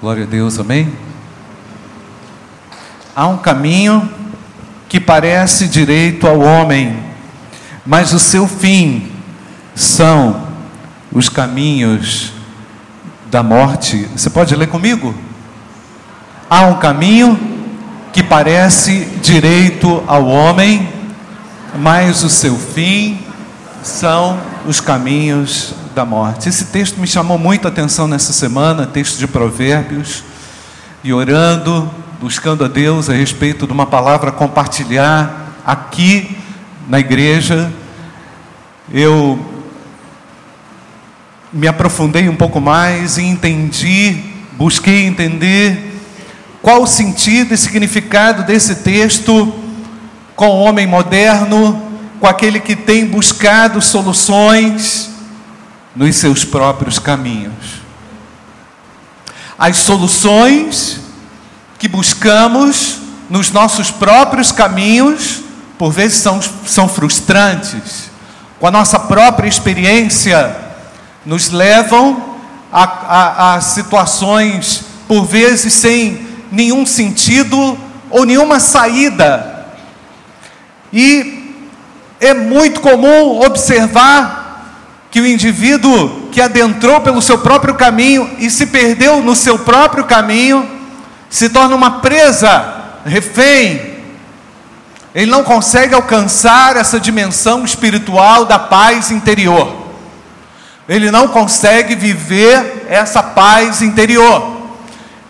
Glória a Deus, amém? Há um caminho que parece direito ao homem, mas o seu fim são os caminhos da morte. Você pode ler comigo? Há um caminho que parece direito ao homem, mas o seu fim são os caminhos da morte. Esse texto me chamou muita atenção nessa semana, texto de Provérbios, e orando, buscando a Deus a respeito de uma palavra compartilhar aqui na igreja, eu me aprofundei um pouco mais e entendi, busquei entender qual o sentido e significado desse texto com o homem moderno, com aquele que tem buscado soluções nos seus próprios caminhos. As soluções que buscamos nos nossos próprios caminhos, por vezes são, são frustrantes, com a nossa própria experiência, nos levam a, a, a situações, por vezes, sem nenhum sentido ou nenhuma saída. E é muito comum observar que o indivíduo que adentrou pelo seu próprio caminho e se perdeu no seu próprio caminho, se torna uma presa, refém. Ele não consegue alcançar essa dimensão espiritual da paz interior. Ele não consegue viver essa paz interior.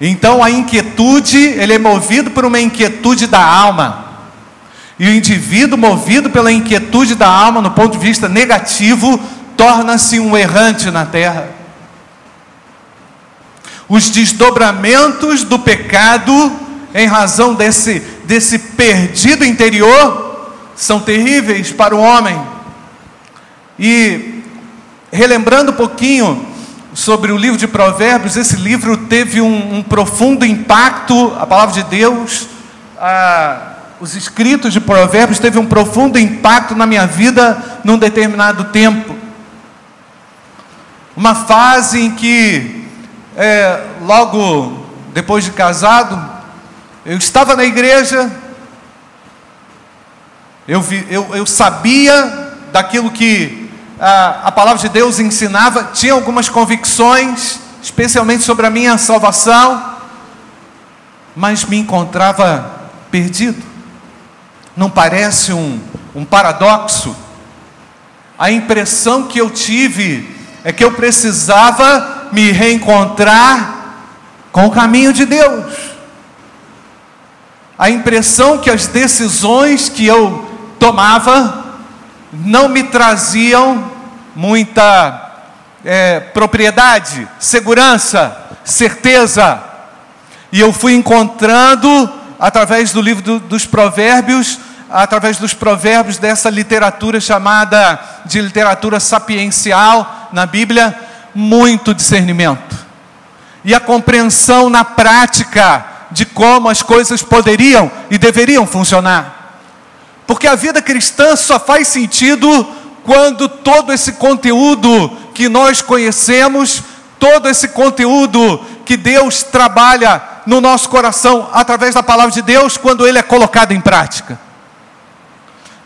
Então a inquietude, ele é movido por uma inquietude da alma. E o indivíduo movido pela inquietude da alma, no ponto de vista negativo, torna-se um errante na terra. Os desdobramentos do pecado, em razão desse, desse perdido interior, são terríveis para o homem. E, relembrando um pouquinho sobre o livro de Provérbios, esse livro teve um, um profundo impacto, a palavra de Deus, a, os escritos de Provérbios teve um profundo impacto na minha vida num determinado tempo uma fase em que, é, logo depois de casado, eu estava na igreja, eu, vi, eu, eu sabia daquilo que a, a palavra de Deus ensinava, tinha algumas convicções, especialmente sobre a minha salvação, mas me encontrava perdido. Não parece um, um paradoxo? A impressão que eu tive é que eu precisava me reencontrar com o caminho de Deus. A impressão que as decisões que eu tomava não me traziam muita é, propriedade, segurança, certeza. E eu fui encontrando, através do livro do, dos Provérbios, através dos provérbios dessa literatura chamada de literatura sapiencial na Bíblia, muito discernimento. E a compreensão na prática de como as coisas poderiam e deveriam funcionar. Porque a vida cristã só faz sentido quando todo esse conteúdo que nós conhecemos, todo esse conteúdo que Deus trabalha no nosso coração através da palavra de Deus, quando ele é colocado em prática.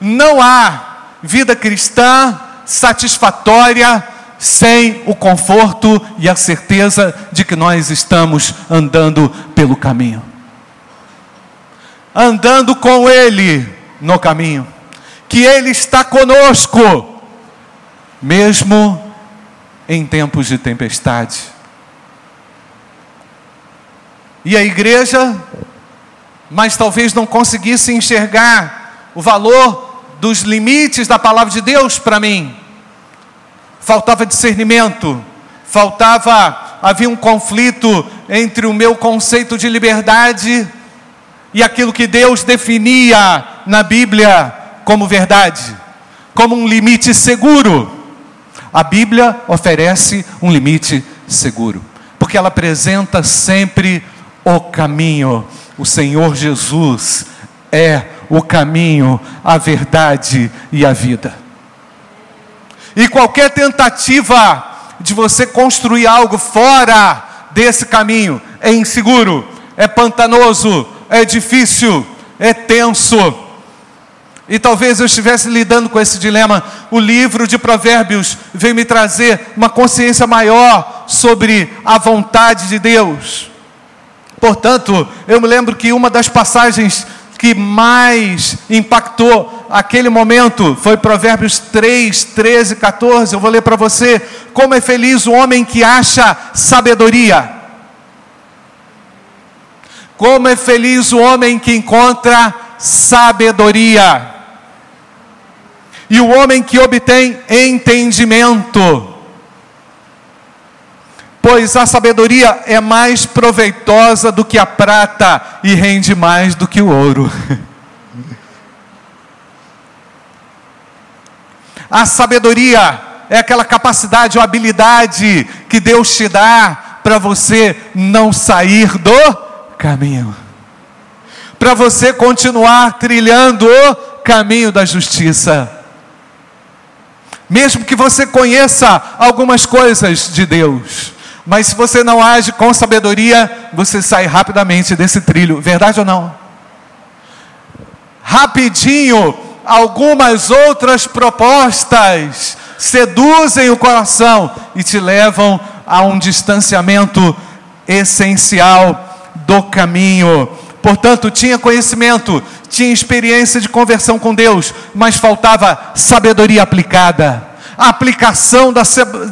Não há vida cristã satisfatória sem o conforto e a certeza de que nós estamos andando pelo caminho. Andando com Ele no caminho, que Ele está conosco, mesmo em tempos de tempestade. E a igreja, mas talvez não conseguisse enxergar o valor dos limites da palavra de Deus para mim. Faltava discernimento, faltava, havia um conflito entre o meu conceito de liberdade e aquilo que Deus definia na Bíblia como verdade, como um limite seguro. A Bíblia oferece um limite seguro, porque ela apresenta sempre o caminho. O Senhor Jesus é o caminho, a verdade e a vida. E qualquer tentativa de você construir algo fora desse caminho é inseguro, é pantanoso, é difícil, é tenso. E talvez eu estivesse lidando com esse dilema. O livro de Provérbios veio me trazer uma consciência maior sobre a vontade de Deus. Portanto, eu me lembro que uma das passagens que mais impactou aquele momento foi Provérbios 3, 13, 14. Eu vou ler para você. Como é feliz o homem que acha sabedoria. Como é feliz o homem que encontra sabedoria. E o homem que obtém entendimento pois a sabedoria é mais proveitosa do que a prata e rende mais do que o ouro. A sabedoria é aquela capacidade ou habilidade que Deus te dá para você não sair do caminho, para você continuar trilhando o caminho da justiça. Mesmo que você conheça algumas coisas de Deus, mas se você não age com sabedoria, você sai rapidamente desse trilho, verdade ou não? Rapidinho, algumas outras propostas seduzem o coração e te levam a um distanciamento essencial do caminho. Portanto, tinha conhecimento, tinha experiência de conversão com Deus, mas faltava sabedoria aplicada a aplicação da,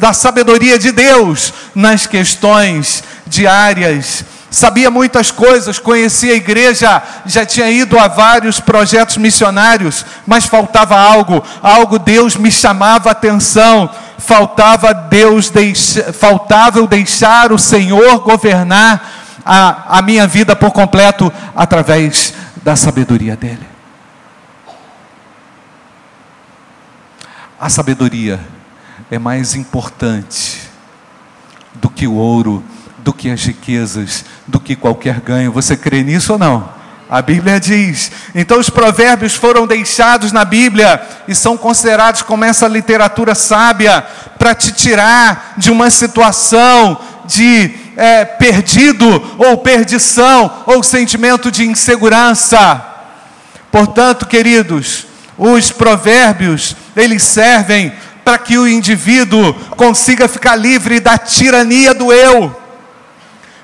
da sabedoria de Deus nas questões diárias. Sabia muitas coisas, conhecia a igreja, já tinha ido a vários projetos missionários, mas faltava algo, algo Deus me chamava a atenção, faltava Deus deixar, faltava eu deixar o Senhor governar a, a minha vida por completo através da sabedoria dele. A sabedoria é mais importante do que o ouro, do que as riquezas, do que qualquer ganho. Você crê nisso ou não? A Bíblia diz. Então, os provérbios foram deixados na Bíblia e são considerados como essa literatura sábia para te tirar de uma situação de é, perdido ou perdição ou sentimento de insegurança. Portanto, queridos, os provérbios, eles servem para que o indivíduo consiga ficar livre da tirania do eu.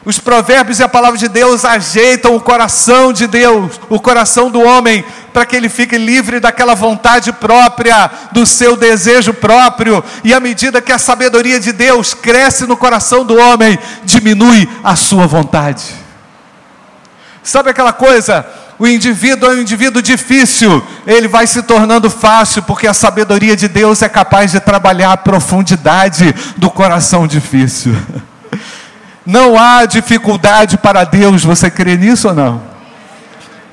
Os provérbios e a palavra de Deus ajeitam o coração de Deus, o coração do homem, para que ele fique livre daquela vontade própria, do seu desejo próprio, e à medida que a sabedoria de Deus cresce no coração do homem, diminui a sua vontade. Sabe aquela coisa? O indivíduo é um indivíduo difícil, ele vai se tornando fácil, porque a sabedoria de Deus é capaz de trabalhar a profundidade do coração difícil. Não há dificuldade para Deus, você crê nisso ou não?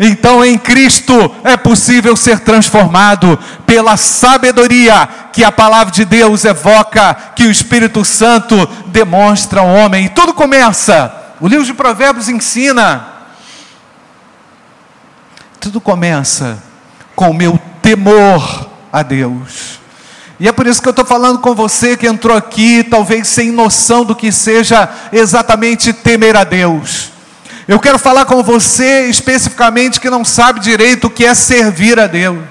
Então em Cristo é possível ser transformado pela sabedoria que a palavra de Deus evoca, que o Espírito Santo demonstra ao homem. E tudo começa, o livro de Provérbios ensina tudo começa com o meu temor a Deus. E é por isso que eu estou falando com você que entrou aqui, talvez sem noção do que seja exatamente temer a Deus. Eu quero falar com você especificamente que não sabe direito o que é servir a Deus.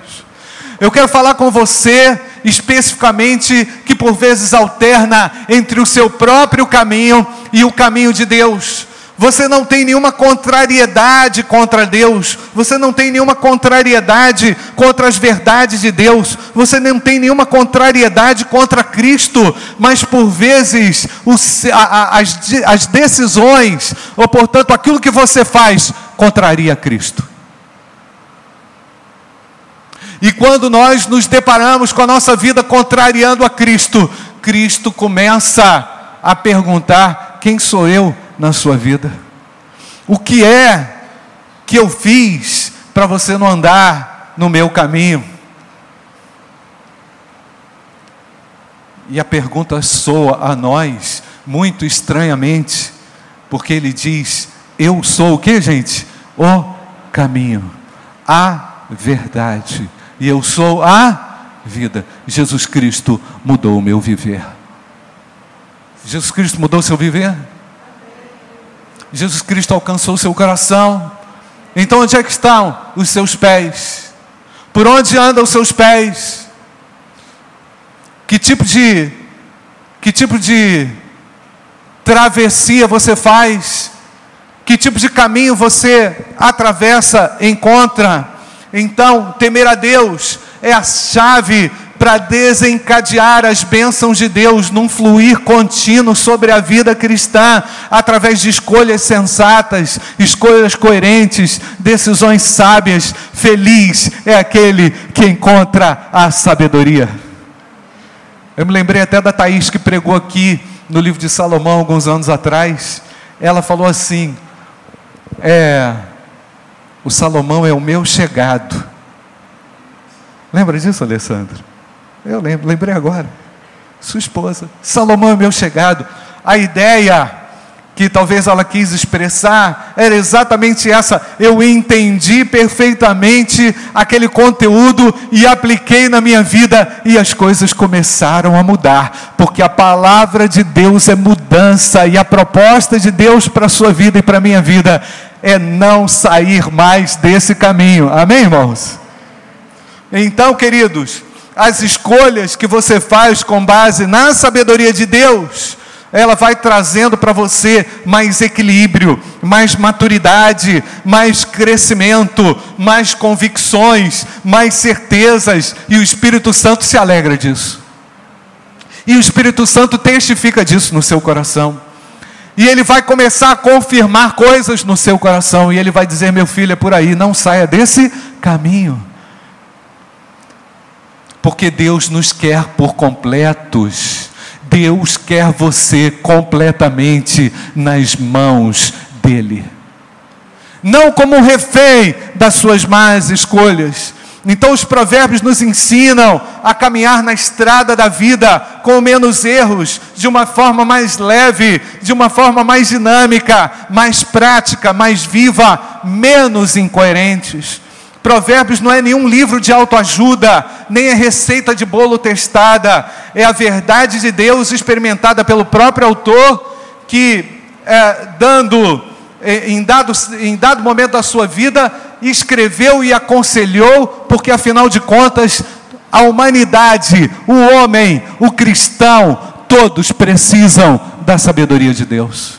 Eu quero falar com você especificamente que por vezes alterna entre o seu próprio caminho e o caminho de Deus. Você não tem nenhuma contrariedade contra Deus, você não tem nenhuma contrariedade contra as verdades de Deus, você não tem nenhuma contrariedade contra Cristo, mas por vezes os, a, a, as, as decisões, ou portanto aquilo que você faz, contraria Cristo. E quando nós nos deparamos com a nossa vida contrariando a Cristo, Cristo começa a perguntar: quem sou eu? Na sua vida? O que é que eu fiz para você não andar no meu caminho? E a pergunta soa a nós muito estranhamente, porque ele diz: Eu sou o que, gente? O caminho, a verdade, e eu sou a vida. Jesus Cristo mudou o meu viver. Jesus Cristo mudou o seu viver? Jesus Cristo alcançou o seu coração. Então, onde é que estão os seus pés? Por onde andam os seus pés? Que tipo de que tipo de travessia você faz? Que tipo de caminho você atravessa, encontra? Então, temer a Deus é a chave para desencadear as bênçãos de Deus num fluir contínuo sobre a vida cristã, através de escolhas sensatas, escolhas coerentes, decisões sábias. Feliz é aquele que encontra a sabedoria. Eu me lembrei até da Thaís que pregou aqui no livro de Salomão alguns anos atrás. Ela falou assim: é, o Salomão é o meu chegado. Lembra disso, Alessandro? Eu lembro, lembrei agora. Sua esposa. Salomão é meu chegado. A ideia que talvez ela quis expressar era exatamente essa. Eu entendi perfeitamente aquele conteúdo e apliquei na minha vida e as coisas começaram a mudar, porque a palavra de Deus é mudança e a proposta de Deus para a sua vida e para a minha vida é não sair mais desse caminho. Amém, irmãos? Então, queridos, as escolhas que você faz com base na sabedoria de Deus, ela vai trazendo para você mais equilíbrio, mais maturidade, mais crescimento, mais convicções, mais certezas, e o Espírito Santo se alegra disso. E o Espírito Santo testifica disso no seu coração. E ele vai começar a confirmar coisas no seu coração, e ele vai dizer: Meu filho, é por aí, não saia desse caminho porque Deus nos quer por completos. Deus quer você completamente nas mãos dEle. Não como refém das suas más escolhas. Então, os provérbios nos ensinam a caminhar na estrada da vida com menos erros, de uma forma mais leve, de uma forma mais dinâmica, mais prática, mais viva, menos incoerentes. Provérbios não é nenhum livro de autoajuda, nem é receita de bolo testada, é a verdade de Deus experimentada pelo próprio autor, que é, dando, é, em, dado, em dado momento da sua vida, escreveu e aconselhou, porque afinal de contas, a humanidade, o homem, o cristão, todos precisam da sabedoria de Deus.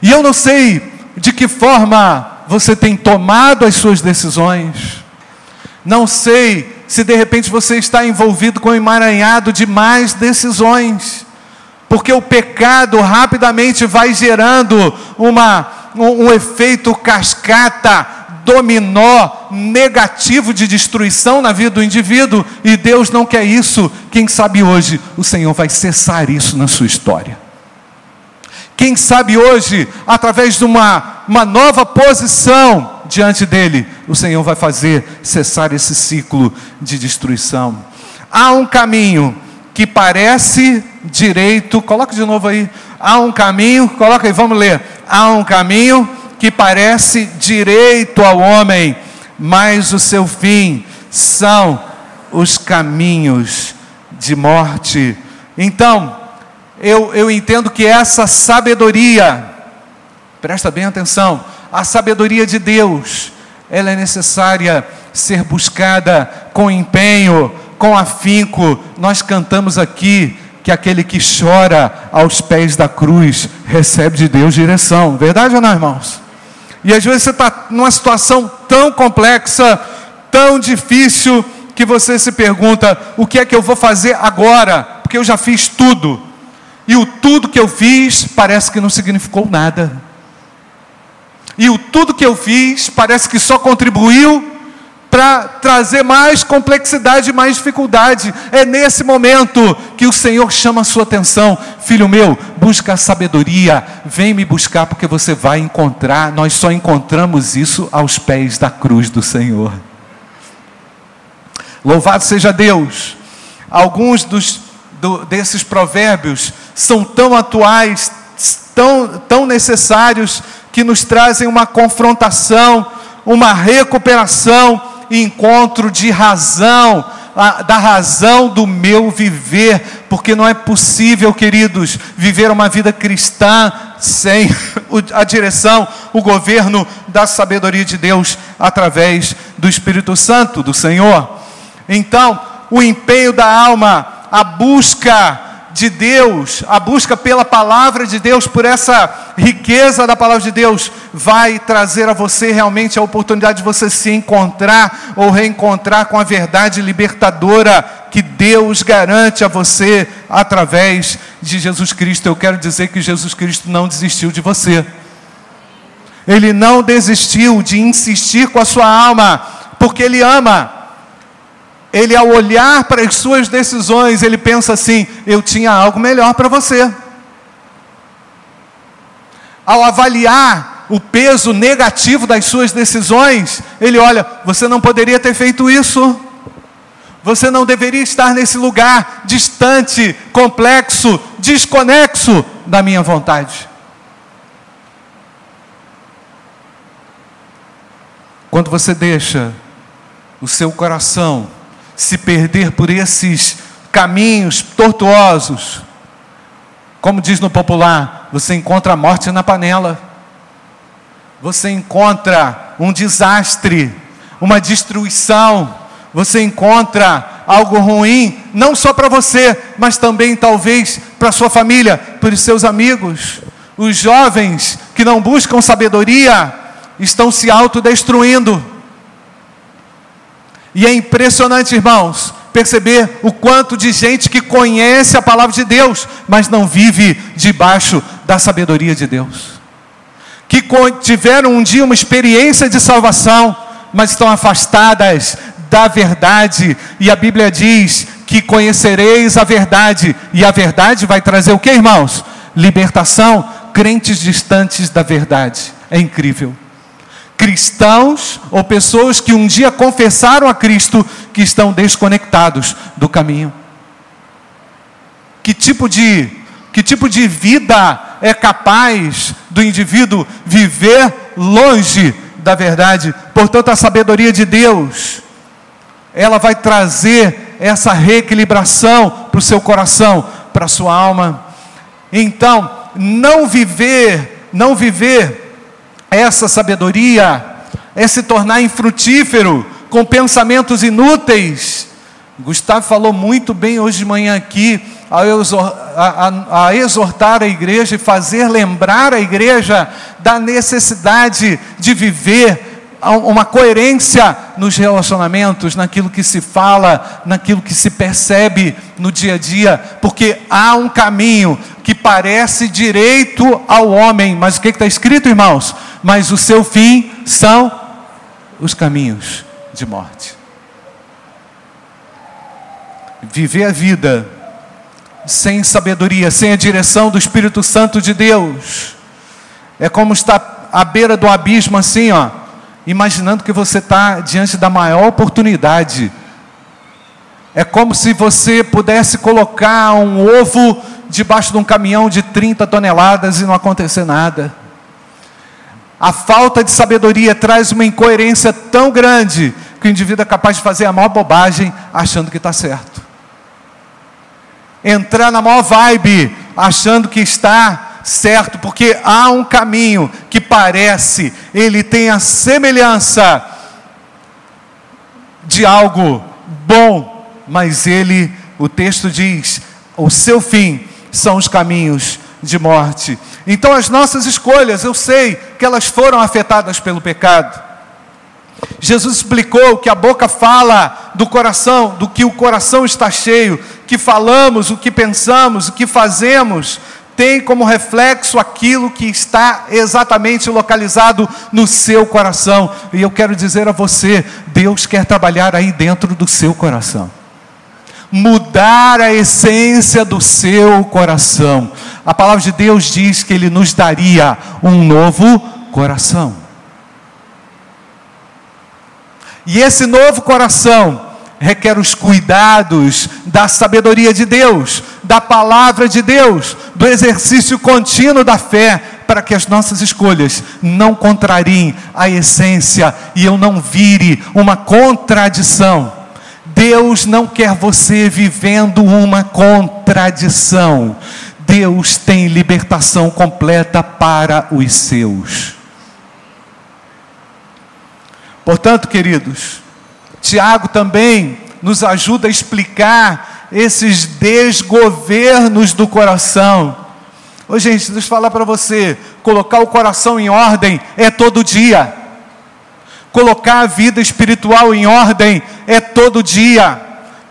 E eu não sei de que forma você tem tomado as suas decisões. Não sei se de repente você está envolvido com um emaranhado de mais decisões, porque o pecado rapidamente vai gerando uma, um, um efeito cascata, dominó negativo de destruição na vida do indivíduo, e Deus não quer isso. Quem sabe hoje o Senhor vai cessar isso na sua história. Quem sabe hoje, através de uma, uma nova posição diante dele, o Senhor vai fazer cessar esse ciclo de destruição. Há um caminho que parece direito, coloca de novo aí. Há um caminho, coloca aí, vamos ler. Há um caminho que parece direito ao homem, mas o seu fim são os caminhos de morte. Então, eu, eu entendo que essa sabedoria, presta bem atenção, a sabedoria de Deus, ela é necessária ser buscada com empenho, com afinco. Nós cantamos aqui que aquele que chora aos pés da cruz recebe de Deus direção. Verdade ou não, irmãos? E às vezes você está numa situação tão complexa, tão difícil, que você se pergunta: o que é que eu vou fazer agora? Porque eu já fiz tudo e o tudo que eu fiz parece que não significou nada. E o tudo que eu fiz parece que só contribuiu para trazer mais complexidade, mais dificuldade. É nesse momento que o Senhor chama a sua atenção, filho meu, busca a sabedoria, vem me buscar porque você vai encontrar. Nós só encontramos isso aos pés da cruz do Senhor. Louvado seja Deus. Alguns dos do, desses provérbios são tão atuais, tão, tão necessários, que nos trazem uma confrontação, uma recuperação e encontro de razão da razão do meu viver, porque não é possível, queridos, viver uma vida cristã sem a direção, o governo da sabedoria de Deus através do Espírito Santo do Senhor. Então, o empenho da alma, a busca de Deus, a busca pela palavra de Deus, por essa riqueza da palavra de Deus, vai trazer a você realmente a oportunidade de você se encontrar ou reencontrar com a verdade libertadora que Deus garante a você através de Jesus Cristo. Eu quero dizer que Jesus Cristo não desistiu de você. Ele não desistiu de insistir com a sua alma, porque Ele ama ele ao olhar para as suas decisões, ele pensa assim: eu tinha algo melhor para você. Ao avaliar o peso negativo das suas decisões, ele olha: você não poderia ter feito isso. Você não deveria estar nesse lugar distante, complexo, desconexo da minha vontade. Quando você deixa o seu coração se perder por esses caminhos tortuosos, como diz no popular, você encontra a morte na panela, você encontra um desastre, uma destruição, você encontra algo ruim, não só para você, mas também talvez para sua família, para os seus amigos. Os jovens que não buscam sabedoria estão se autodestruindo. E é impressionante, irmãos, perceber o quanto de gente que conhece a palavra de Deus, mas não vive debaixo da sabedoria de Deus. Que tiveram um dia uma experiência de salvação, mas estão afastadas da verdade. E a Bíblia diz que conhecereis a verdade, e a verdade vai trazer o que, irmãos? Libertação, crentes distantes da verdade. É incrível cristãos ou pessoas que um dia confessaram a Cristo que estão desconectados do caminho. Que tipo de que tipo de vida é capaz do indivíduo viver longe da verdade? Portanto, a sabedoria de Deus, ela vai trazer essa reequilibração para o seu coração, para a sua alma. Então, não viver, não viver essa sabedoria é se tornar infrutífero com pensamentos inúteis. Gustavo falou muito bem hoje de manhã aqui, a, exortar a igreja e fazer lembrar a igreja da necessidade de viver uma coerência nos relacionamentos, naquilo que se fala, naquilo que se percebe no dia a dia, porque há um caminho que parece direito ao homem, mas o que está escrito, irmãos? Mas o seu fim são os caminhos de morte. Viver a vida sem sabedoria, sem a direção do Espírito Santo de Deus, é como estar à beira do abismo, assim, ó imaginando que você está diante da maior oportunidade. É como se você pudesse colocar um ovo debaixo de um caminhão de 30 toneladas e não acontecer nada. A falta de sabedoria traz uma incoerência tão grande que o indivíduo é capaz de fazer a maior bobagem achando que está certo. Entrar na maior vibe achando que está certo, porque há um caminho que parece, ele tem a semelhança de algo bom, mas ele, o texto diz, o seu fim são os caminhos de morte. Então as nossas escolhas, eu sei que elas foram afetadas pelo pecado. Jesus explicou que a boca fala do coração, do que o coração está cheio, que falamos, o que pensamos, o que fazemos, tem como reflexo aquilo que está exatamente localizado no seu coração. E eu quero dizer a você: Deus quer trabalhar aí dentro do seu coração. Mudar a essência do seu coração. A palavra de Deus diz que Ele nos daria um novo coração. E esse novo coração requer os cuidados da sabedoria de Deus, da palavra de Deus, do exercício contínuo da fé, para que as nossas escolhas não contrariem a essência e eu não vire uma contradição Deus não quer você vivendo uma contradição. Deus tem libertação completa para os seus. Portanto, queridos, Tiago também nos ajuda a explicar esses desgovernos do coração. Ô gente, deixa eu falar para você: colocar o coração em ordem é todo dia, colocar a vida espiritual em ordem é todo dia,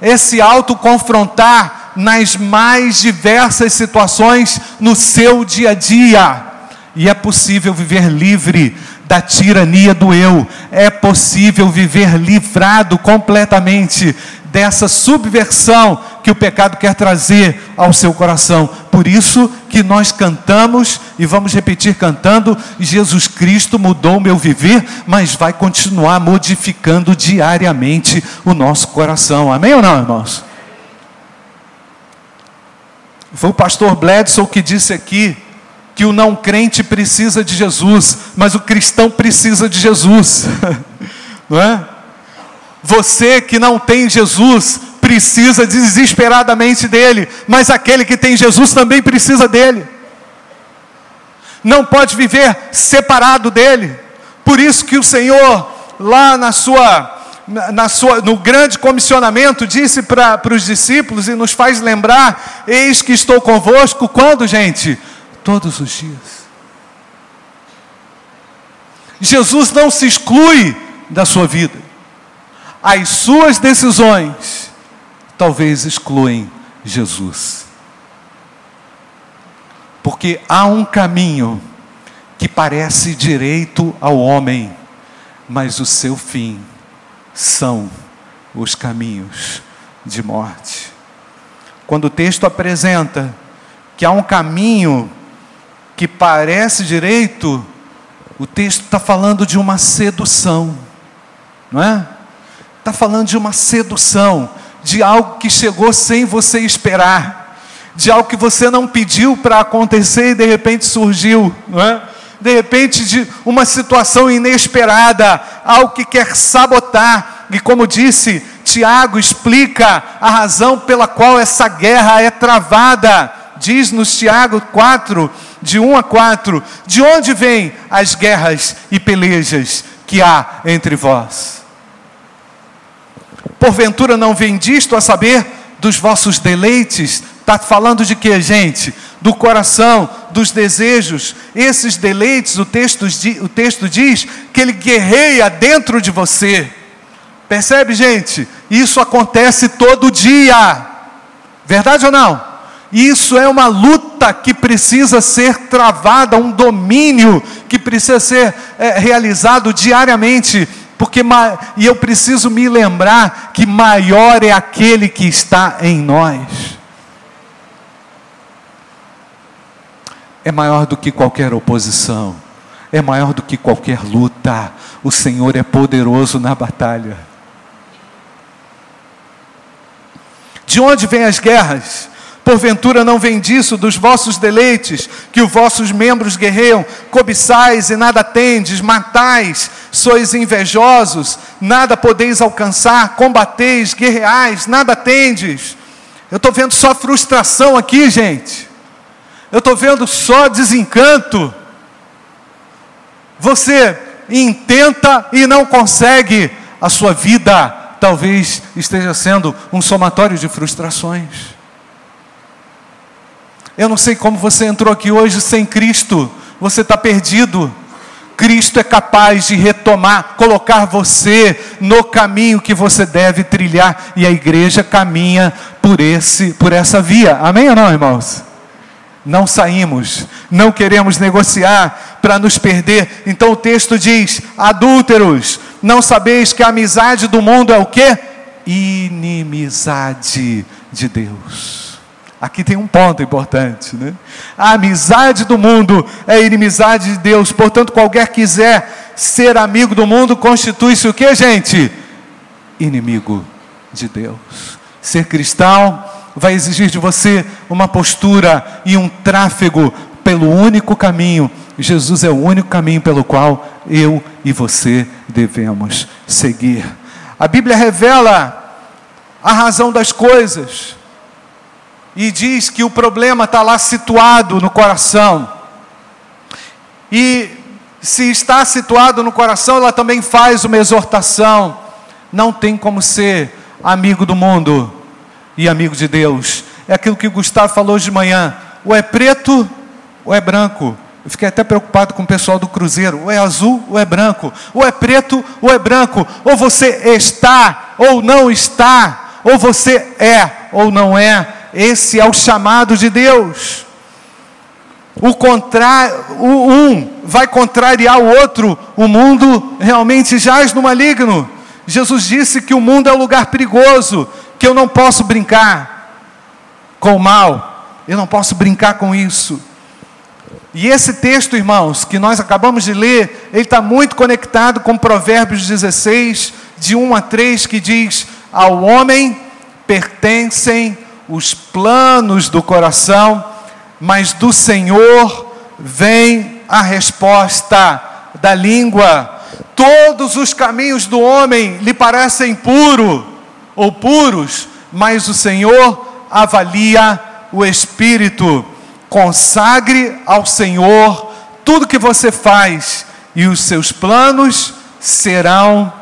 é se autoconfrontar nas mais diversas situações no seu dia a dia, e é possível viver livre da tirania do eu, é possível viver livrado completamente dessa subversão que o pecado quer trazer ao seu coração. Por isso que nós cantamos e vamos repetir cantando: Jesus Cristo mudou o meu viver, mas vai continuar modificando diariamente o nosso coração. Amém ou não, irmãos? Foi o pastor Bledsoe que disse aqui que o não crente precisa de Jesus, mas o cristão precisa de Jesus, não é? Você que não tem Jesus, precisa desesperadamente dele, mas aquele que tem Jesus também precisa dele. Não pode viver separado dele. Por isso que o Senhor, lá na sua, na sua, no grande comissionamento, disse para os discípulos e nos faz lembrar: Eis que estou convosco, quando, gente? Todos os dias. Jesus não se exclui da sua vida as suas decisões talvez excluem Jesus. Porque há um caminho que parece direito ao homem, mas o seu fim são os caminhos de morte. Quando o texto apresenta que há um caminho que parece direito, o texto está falando de uma sedução, não é? Está falando de uma sedução, de algo que chegou sem você esperar, de algo que você não pediu para acontecer e de repente surgiu, não é? De repente, de uma situação inesperada, algo que quer sabotar, e como disse, Tiago explica a razão pela qual essa guerra é travada. Diz-nos Tiago 4, de 1 a 4: De onde vêm as guerras e pelejas que há entre vós? Porventura não vem disto a saber dos vossos deleites? Está falando de que, gente? Do coração, dos desejos. Esses deleites, o texto, o texto diz que ele guerreia dentro de você. Percebe, gente? Isso acontece todo dia. Verdade ou não? Isso é uma luta que precisa ser travada, um domínio que precisa ser é, realizado diariamente porque e eu preciso me lembrar que maior é aquele que está em nós. É maior do que qualquer oposição, é maior do que qualquer luta. O Senhor é poderoso na batalha. De onde vêm as guerras? Porventura não vem disso dos vossos deleites, que os vossos membros guerreiam, cobiçais e nada tendes, matais, sois invejosos, nada podeis alcançar, combateis, guerreais, nada tendes. Eu estou vendo só frustração aqui, gente. Eu estou vendo só desencanto. Você intenta e não consegue, a sua vida talvez esteja sendo um somatório de frustrações. Eu não sei como você entrou aqui hoje sem Cristo, você está perdido. Cristo é capaz de retomar, colocar você no caminho que você deve trilhar, e a igreja caminha por esse, por essa via. Amém ou não, irmãos? Não saímos, não queremos negociar para nos perder. Então o texto diz: adúlteros, não sabeis que a amizade do mundo é o que? Inimizade de Deus. Aqui tem um ponto importante, né? A amizade do mundo é inimizade de Deus. Portanto, qualquer quiser ser amigo do mundo, constitui-se o que, gente? Inimigo de Deus. Ser cristão vai exigir de você uma postura e um tráfego pelo único caminho. Jesus é o único caminho pelo qual eu e você devemos seguir. A Bíblia revela a razão das coisas. E diz que o problema está lá situado no coração. E se está situado no coração, ela também faz uma exortação. Não tem como ser amigo do mundo e amigo de Deus. É aquilo que o Gustavo falou de manhã. Ou é preto ou é branco. Eu fiquei até preocupado com o pessoal do Cruzeiro. Ou é azul ou é branco. Ou é preto ou é branco. Ou você está ou não está. Ou você é ou não é. Esse é o chamado de Deus. O contrário, um vai contrariar o outro. O mundo realmente jaz no maligno. Jesus disse que o mundo é um lugar perigoso, que eu não posso brincar com o mal. Eu não posso brincar com isso. E esse texto, irmãos, que nós acabamos de ler, ele está muito conectado com Provérbios 16, de 1 a 3, que diz: Ao homem pertencem os planos do coração, mas do Senhor vem a resposta da língua. Todos os caminhos do homem lhe parecem puro ou puros, mas o Senhor avalia o espírito. Consagre ao Senhor tudo que você faz e os seus planos serão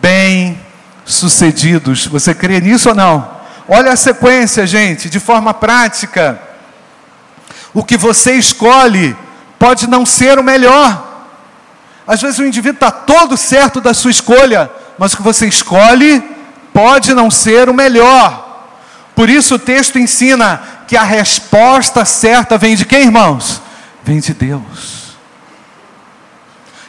bem sucedidos. Você crê nisso ou não? Olha a sequência, gente, de forma prática. O que você escolhe pode não ser o melhor. Às vezes o indivíduo está todo certo da sua escolha, mas o que você escolhe pode não ser o melhor. Por isso o texto ensina que a resposta certa vem de quem, irmãos? Vem de Deus.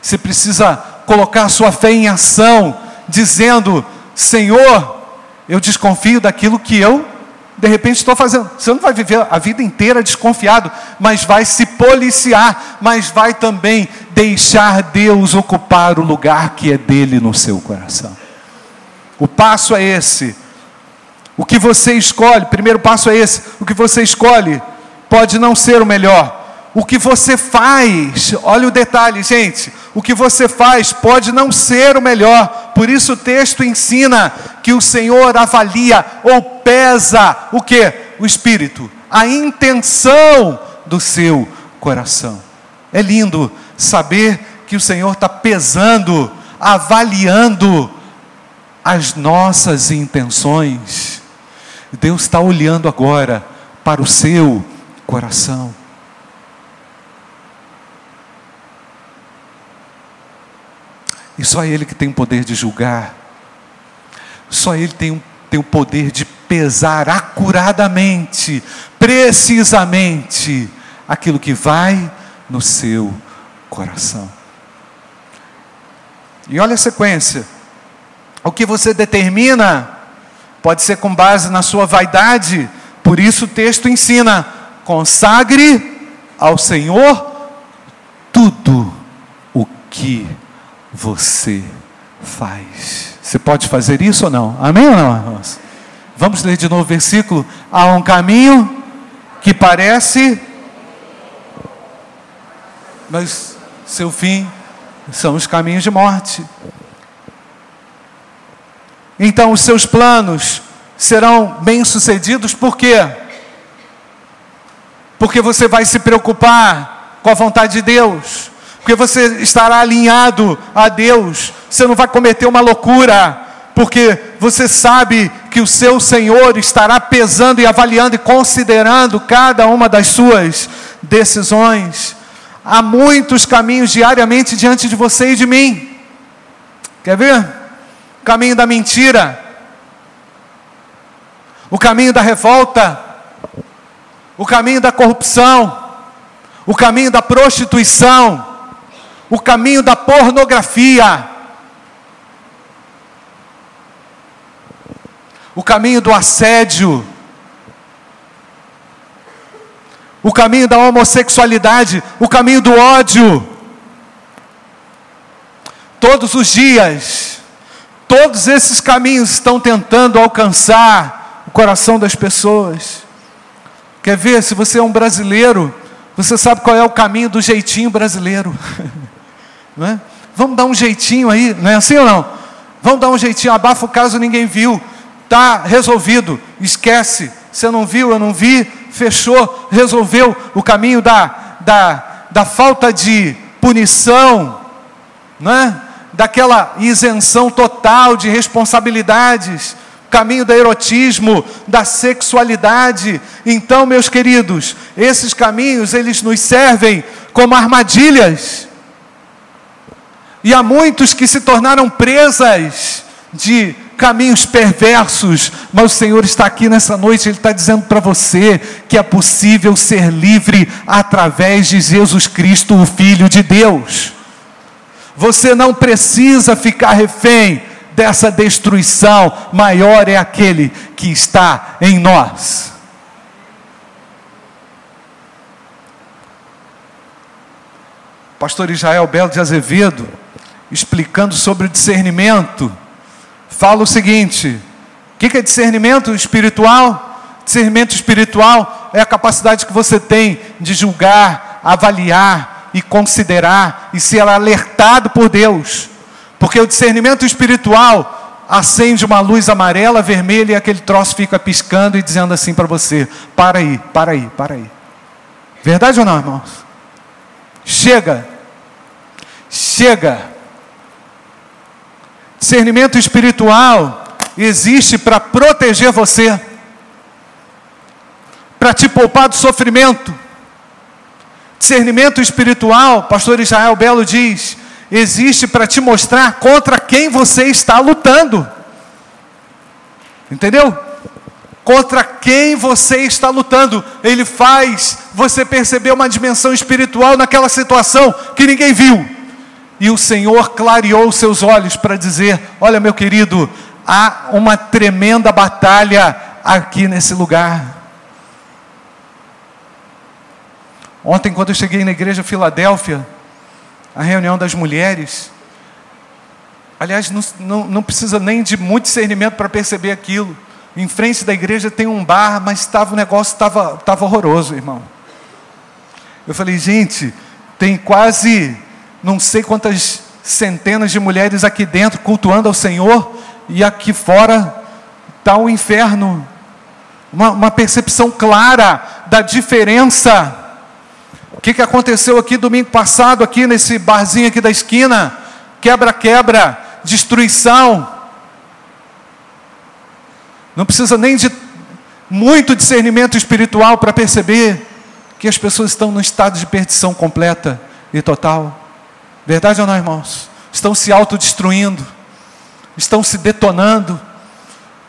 Você precisa colocar sua fé em ação, dizendo: Senhor, eu desconfio daquilo que eu de repente estou fazendo. Você não vai viver a vida inteira desconfiado, mas vai se policiar, mas vai também deixar Deus ocupar o lugar que é dele no seu coração. O passo é esse. O que você escolhe, primeiro passo é esse. O que você escolhe pode não ser o melhor. O que você faz, olha o detalhe, gente. O que você faz pode não ser o melhor. Por isso o texto ensina que o Senhor avalia ou pesa o que? O espírito, a intenção do seu coração. É lindo saber que o Senhor está pesando, avaliando as nossas intenções. Deus está olhando agora para o seu coração. E só Ele que tem o poder de julgar. Só Ele tem, tem o poder de pesar acuradamente, precisamente, aquilo que vai no seu coração. E olha a sequência. O que você determina pode ser com base na sua vaidade, por isso o texto ensina: consagre ao Senhor tudo o que você faz. Você pode fazer isso ou não? Amém ou não, irmãos? Vamos ler de novo o versículo. Há um caminho que parece, mas seu fim são os caminhos de morte. Então os seus planos serão bem-sucedidos, por quê? Porque você vai se preocupar com a vontade de Deus porque você estará alinhado a Deus, você não vai cometer uma loucura, porque você sabe que o seu Senhor estará pesando e avaliando e considerando cada uma das suas decisões. Há muitos caminhos diariamente diante de você e de mim. Quer ver? O caminho da mentira, o caminho da revolta, o caminho da corrupção, o caminho da prostituição, o caminho da pornografia, o caminho do assédio, o caminho da homossexualidade, o caminho do ódio. Todos os dias, todos esses caminhos estão tentando alcançar o coração das pessoas. Quer ver? Se você é um brasileiro, você sabe qual é o caminho do jeitinho brasileiro. Não é? Vamos dar um jeitinho aí, não é assim ou não? Vamos dar um jeitinho, abafa o caso, ninguém viu. Tá resolvido, esquece. Você não viu, eu não vi, fechou, resolveu o caminho da, da, da falta de punição, né? daquela isenção total de responsabilidades, caminho do erotismo, da sexualidade. Então, meus queridos, esses caminhos eles nos servem como armadilhas. E há muitos que se tornaram presas de caminhos perversos, mas o Senhor está aqui nessa noite, Ele está dizendo para você que é possível ser livre através de Jesus Cristo, o Filho de Deus. Você não precisa ficar refém dessa destruição, maior é aquele que está em nós. Pastor Israel Belo de Azevedo, explicando sobre o discernimento, fala o seguinte: o que é discernimento espiritual? Discernimento espiritual é a capacidade que você tem de julgar, avaliar e considerar e ser alertado por Deus. Porque o discernimento espiritual acende uma luz amarela, vermelha e aquele troço fica piscando e dizendo assim para você: para aí, para aí, para aí. Verdade ou não, irmãos? Chega, chega. Discernimento espiritual existe para proteger você, para te poupar do sofrimento. Discernimento espiritual, pastor Israel Belo diz, existe para te mostrar contra quem você está lutando. Entendeu? Contra quem você está lutando. Ele faz você perceber uma dimensão espiritual naquela situação que ninguém viu e o Senhor clareou seus olhos para dizer: Olha, meu querido, há uma tremenda batalha aqui nesse lugar. Ontem, quando eu cheguei na igreja Filadélfia, a reunião das mulheres, aliás, não, não, não precisa nem de muito discernimento para perceber aquilo. Em frente da igreja tem um bar, mas tava, o negócio estava tava horroroso, irmão. Eu falei, gente, tem quase não sei quantas centenas de mulheres aqui dentro cultuando ao Senhor, e aqui fora está o inferno. Uma, uma, percepção clara da diferença. O que, que aconteceu aqui domingo passado, aqui nesse barzinho aqui da esquina? Quebra-quebra, destruição. Não precisa nem de muito discernimento espiritual para perceber que as pessoas estão num estado de perdição completa e total. Verdade ou não, irmãos? Estão se autodestruindo, estão se detonando,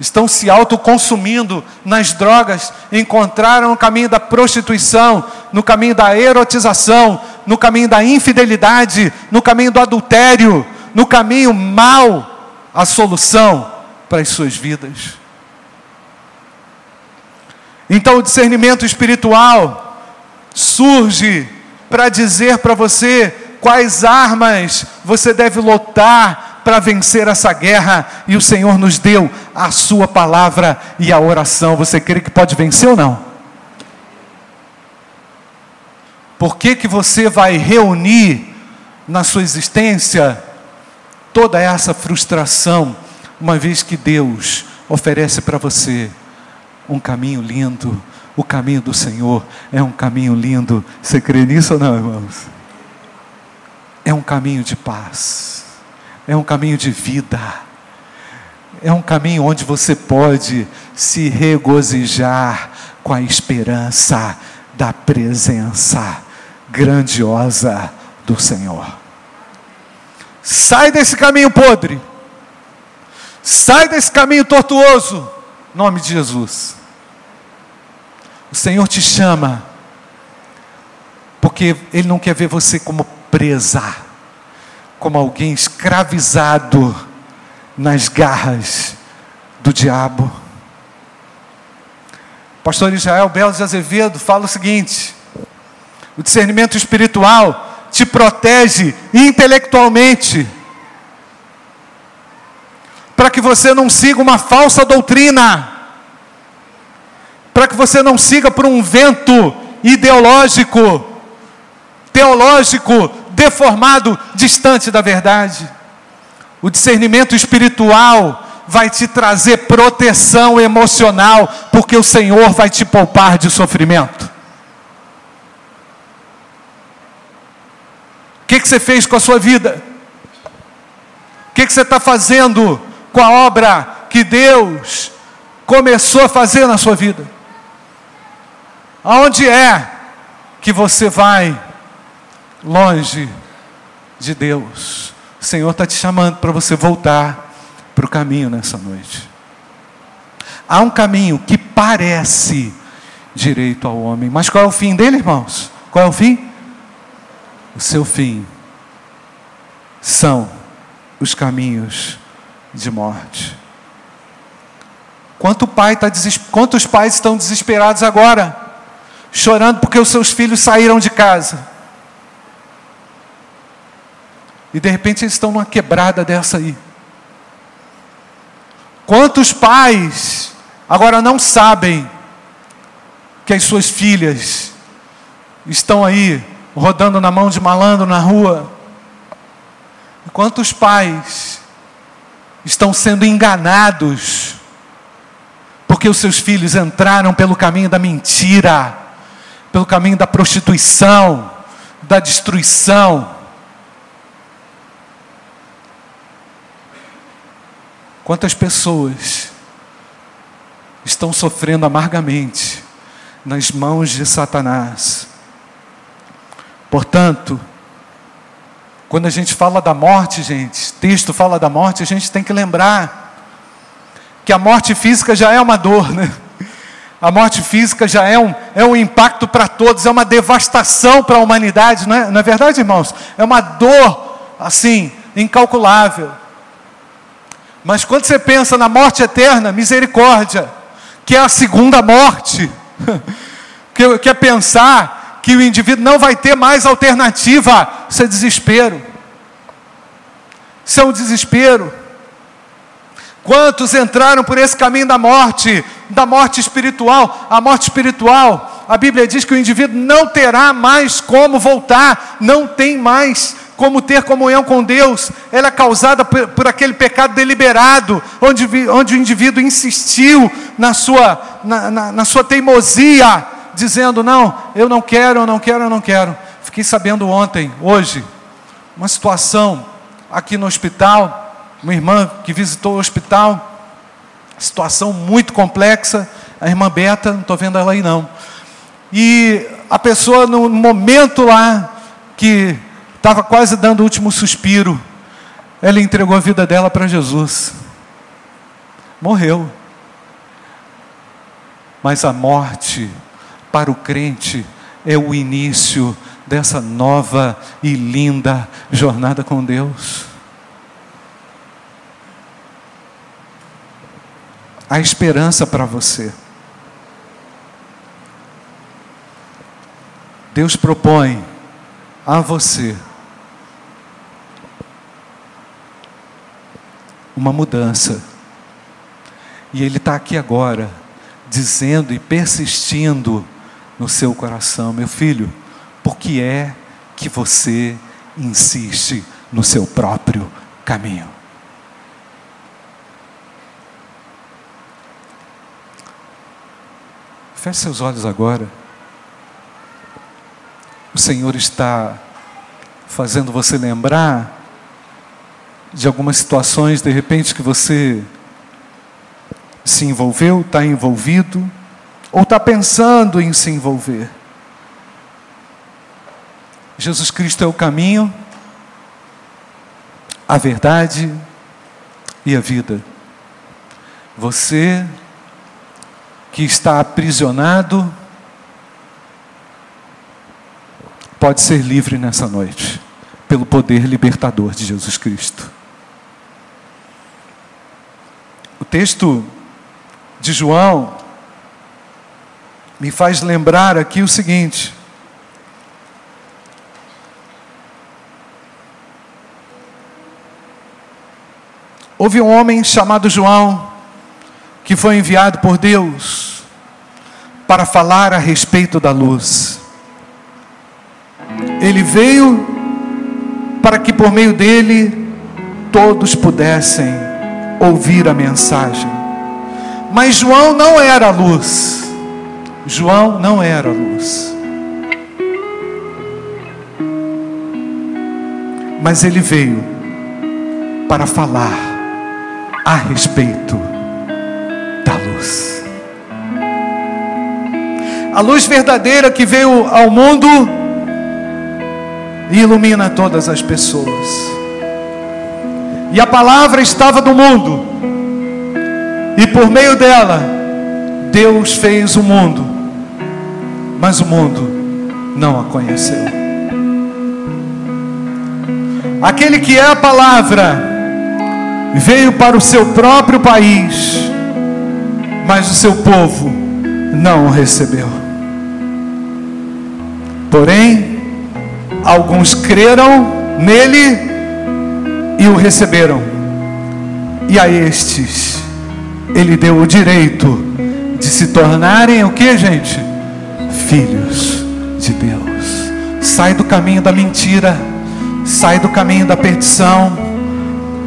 estão se autoconsumindo nas drogas, encontraram o caminho da prostituição, no caminho da erotização, no caminho da infidelidade, no caminho do adultério, no caminho mal, a solução para as suas vidas. Então o discernimento espiritual surge para dizer para você quais armas você deve lutar para vencer essa guerra, e o Senhor nos deu a Sua palavra e a oração. Você crê que pode vencer ou não? Por que, que você vai reunir na sua existência toda essa frustração, uma vez que Deus oferece para você um caminho lindo? O caminho do Senhor é um caminho lindo. Você crê nisso ou não, irmãos? É um caminho de paz, é um caminho de vida, é um caminho onde você pode se regozijar com a esperança da presença grandiosa do Senhor. Sai desse caminho podre, sai desse caminho tortuoso, em nome de Jesus. O Senhor te chama, porque Ele não quer ver você como presa, como alguém escravizado nas garras do diabo. Pastor Israel Belo de Azevedo fala o seguinte: o discernimento espiritual te protege intelectualmente, para que você não siga uma falsa doutrina, para que você não siga por um vento ideológico, teológico, deformado, distante da verdade. O discernimento espiritual vai te trazer proteção emocional, porque o Senhor vai te poupar de sofrimento. O que, que você fez com a sua vida? O que, que você está fazendo com a obra que Deus começou a fazer na sua vida? Aonde é que você vai longe de Deus? O Senhor está te chamando para você voltar para o caminho nessa noite. Há um caminho que parece direito ao homem, mas qual é o fim dele, irmãos? Qual é o fim? O seu fim são os caminhos de morte. Quanto pai tá. Quantos pais estão desesperados agora, chorando porque os seus filhos saíram de casa? E de repente eles estão numa quebrada dessa aí. Quantos pais agora não sabem que as suas filhas estão aí rodando na mão de malandro na rua? Quantos pais estão sendo enganados porque os seus filhos entraram pelo caminho da mentira, pelo caminho da prostituição, da destruição? Quantas pessoas estão sofrendo amargamente nas mãos de Satanás? Portanto, quando a gente fala da morte, gente, texto fala da morte, a gente tem que lembrar que a morte física já é uma dor, né? A morte física já é um, é um impacto para todos, é uma devastação para a humanidade, não é, não é verdade, irmãos? É uma dor, assim, incalculável. Mas quando você pensa na morte eterna, misericórdia, que é a segunda morte, que, é pensar que o indivíduo não vai ter mais alternativa, isso é desespero. Isso é um desespero. Quantos entraram por esse caminho da morte, da morte espiritual? A morte espiritual, a Bíblia diz que o indivíduo não terá mais como voltar, não tem mais como ter comunhão com Deus, ela é causada por, por aquele pecado deliberado, onde, onde o indivíduo insistiu na sua, na, na, na sua teimosia, dizendo: Não, eu não quero, eu não quero, eu não quero. Fiquei sabendo ontem, hoje, uma situação aqui no hospital, uma irmã que visitou o hospital, situação muito complexa, a irmã Beta, não estou vendo ela aí não. E a pessoa, no momento lá que estava quase dando o último suspiro, ela entregou a vida dela para Jesus. Morreu. Mas a morte, para o crente, é o início dessa nova e linda jornada com Deus. Há esperança para você. Deus propõe a você uma mudança. E Ele está aqui agora, dizendo e persistindo no seu coração: meu filho, por que é que você insiste no seu próprio caminho? Feche seus olhos agora. O Senhor está fazendo você lembrar de algumas situações, de repente, que você se envolveu, está envolvido, ou está pensando em se envolver. Jesus Cristo é o caminho, a verdade e a vida. Você que está aprisionado, pode ser livre nessa noite, pelo poder libertador de Jesus Cristo. O texto de João me faz lembrar aqui o seguinte: Houve um homem chamado João, que foi enviado por Deus para falar a respeito da luz. Ele veio para que por meio dele todos pudessem ouvir a mensagem. Mas João não era luz. João não era luz. Mas ele veio para falar a respeito A luz verdadeira que veio ao mundo e ilumina todas as pessoas. E a palavra estava no mundo, e por meio dela, Deus fez o mundo, mas o mundo não a conheceu. Aquele que é a palavra veio para o seu próprio país, mas o seu povo não o recebeu. Porém, alguns creram nele e o receberam. E a estes ele deu o direito de se tornarem o que, gente? Filhos de Deus. Sai do caminho da mentira, sai do caminho da perdição,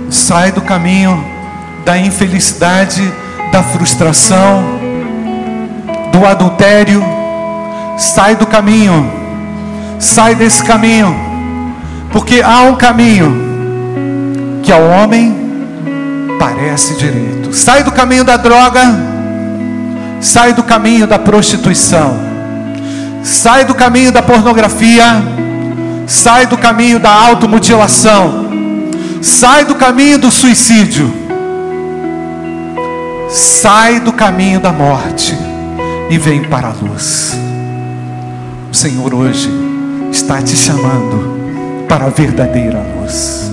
sai do caminho da infelicidade, da frustração, do adultério, sai do caminho Sai desse caminho, porque há um caminho que ao homem parece direito. Sai do caminho da droga, sai do caminho da prostituição, sai do caminho da pornografia, sai do caminho da automutilação, sai do caminho do suicídio, sai do caminho da morte e vem para a luz. O Senhor hoje está te chamando para a verdadeira luz.